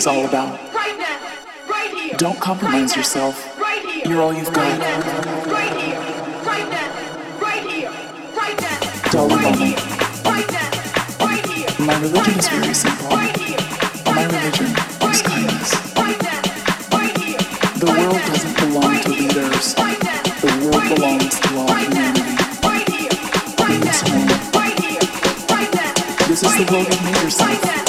is all about. Right now, right here. Don't compromise right now, yourself. Right here. You're all you've got. Right here. Now. Right here. My religion is very simple. My religion is kindness. The world doesn't belong to leaders. The world belongs to all humanity. In this moment, this is the world of made.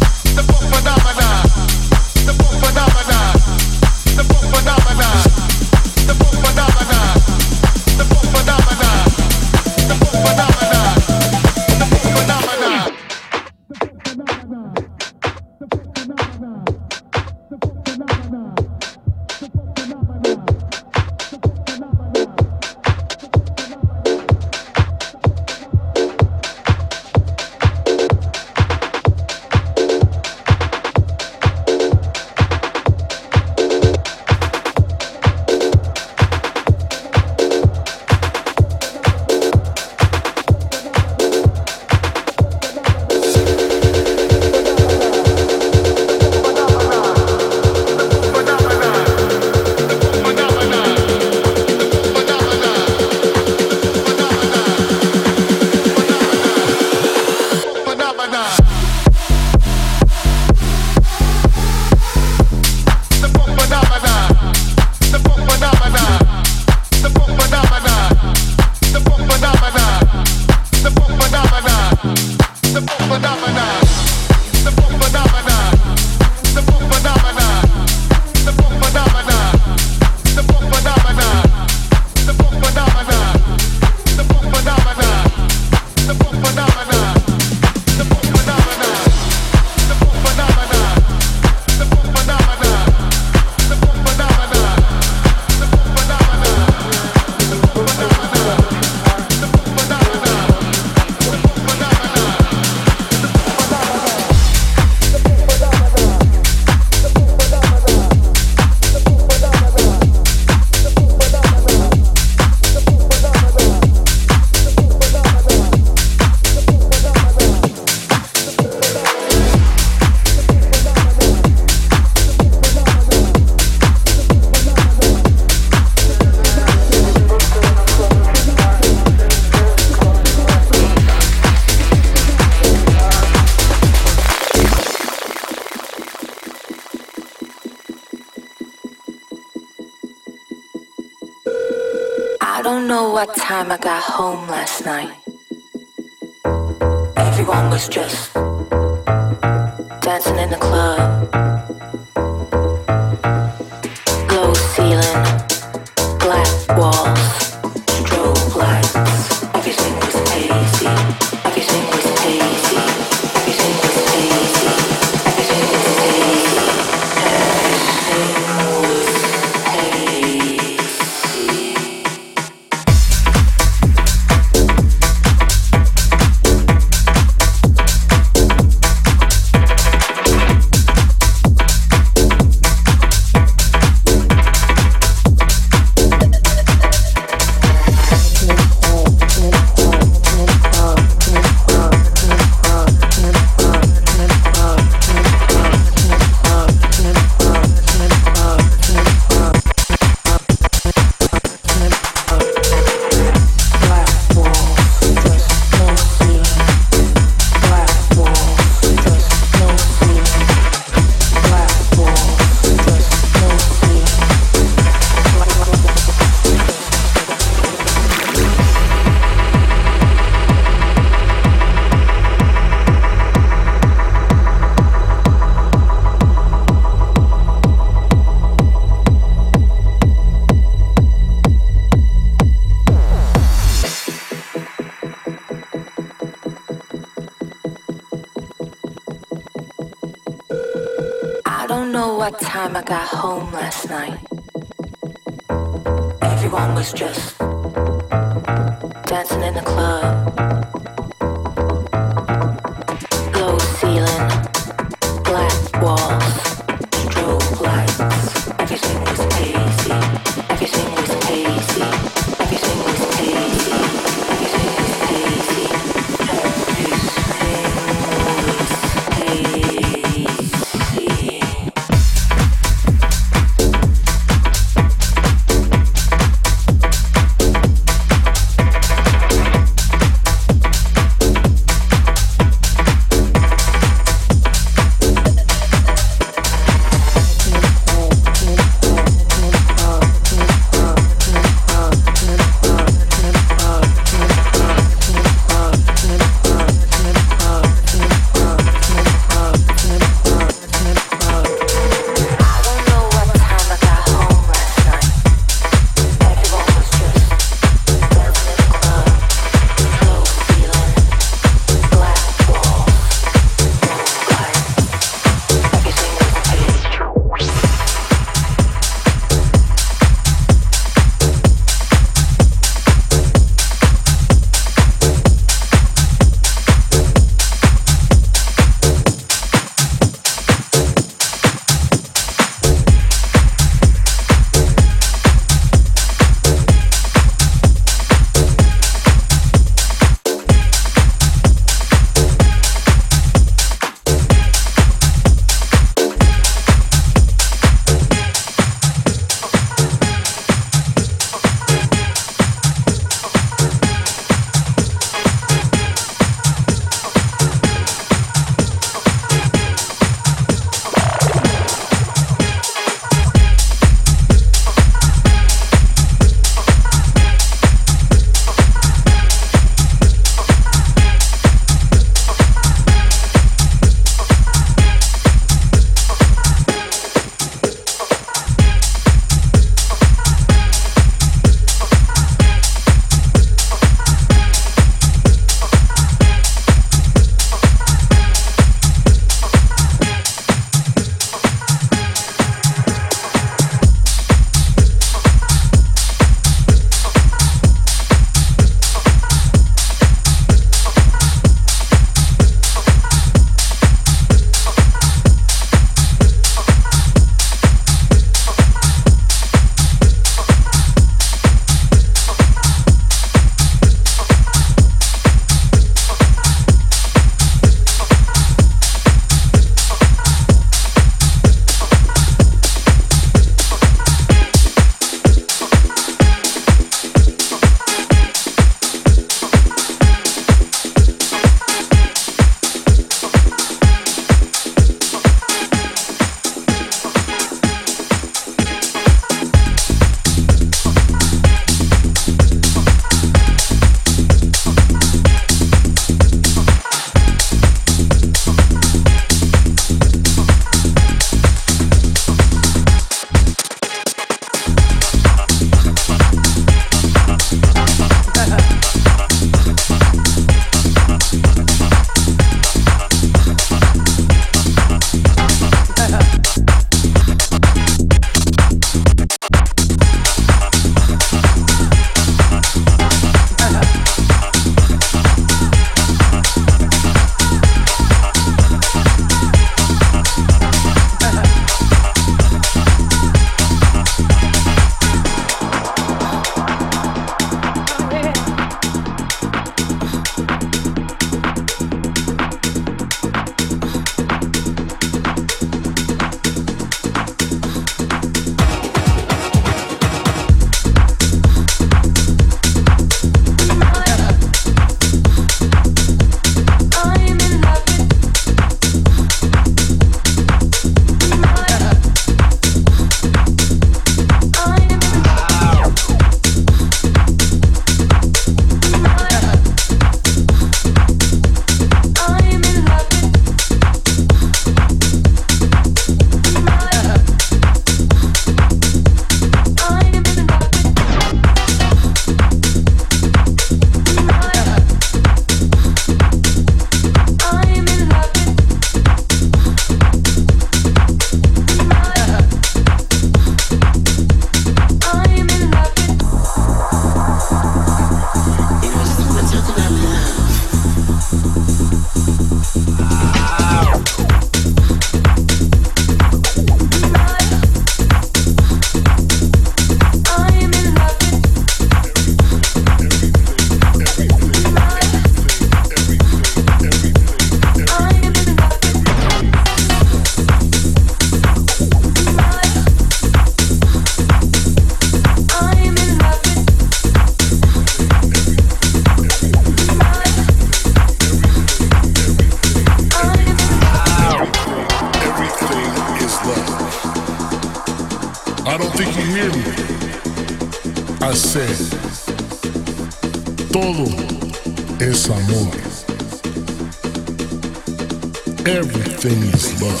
Everything is love.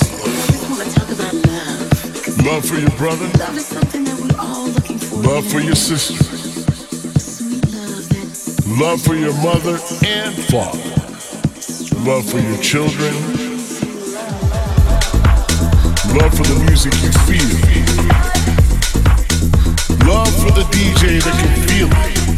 Love for your brother. Love for your sister. Love for your mother and father. Love for your children. Love for the music you feel. Love for the DJ that can feel it.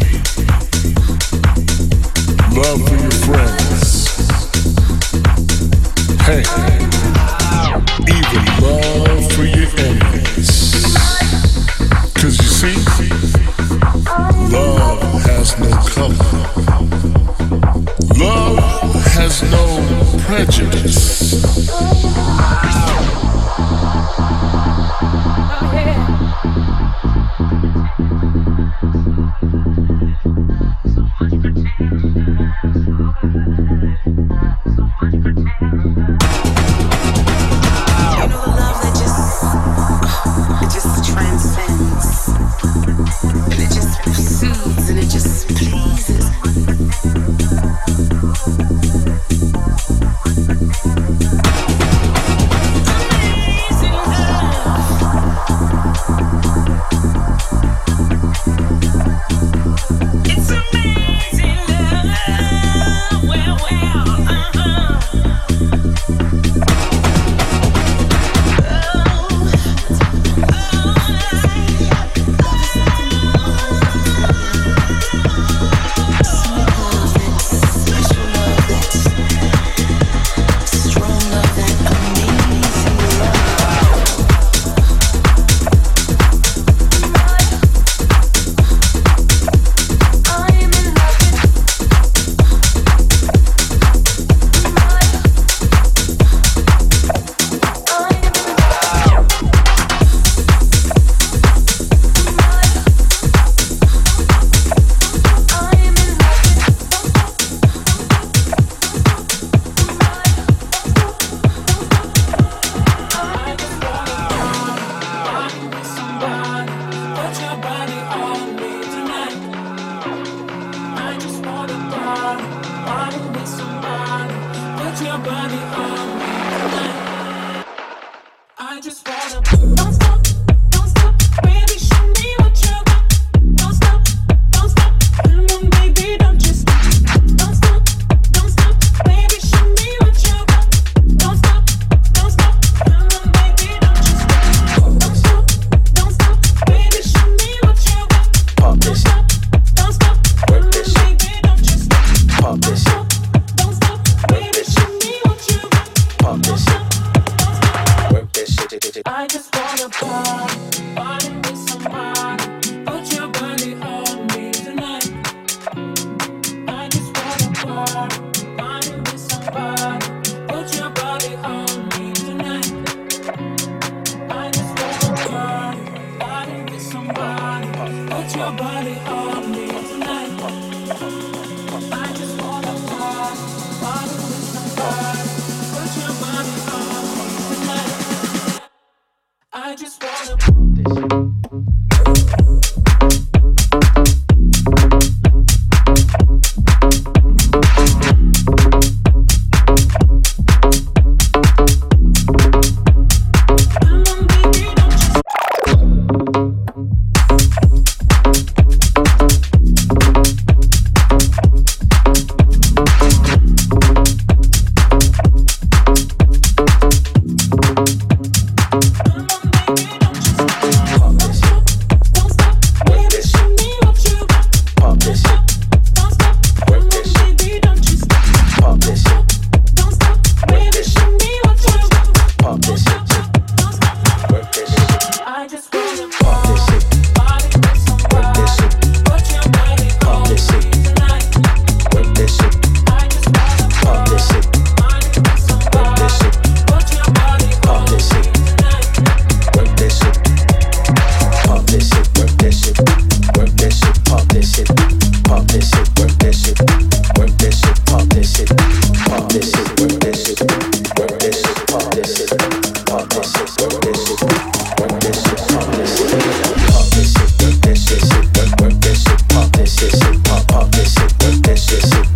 up, up, this shit, work that shit, shit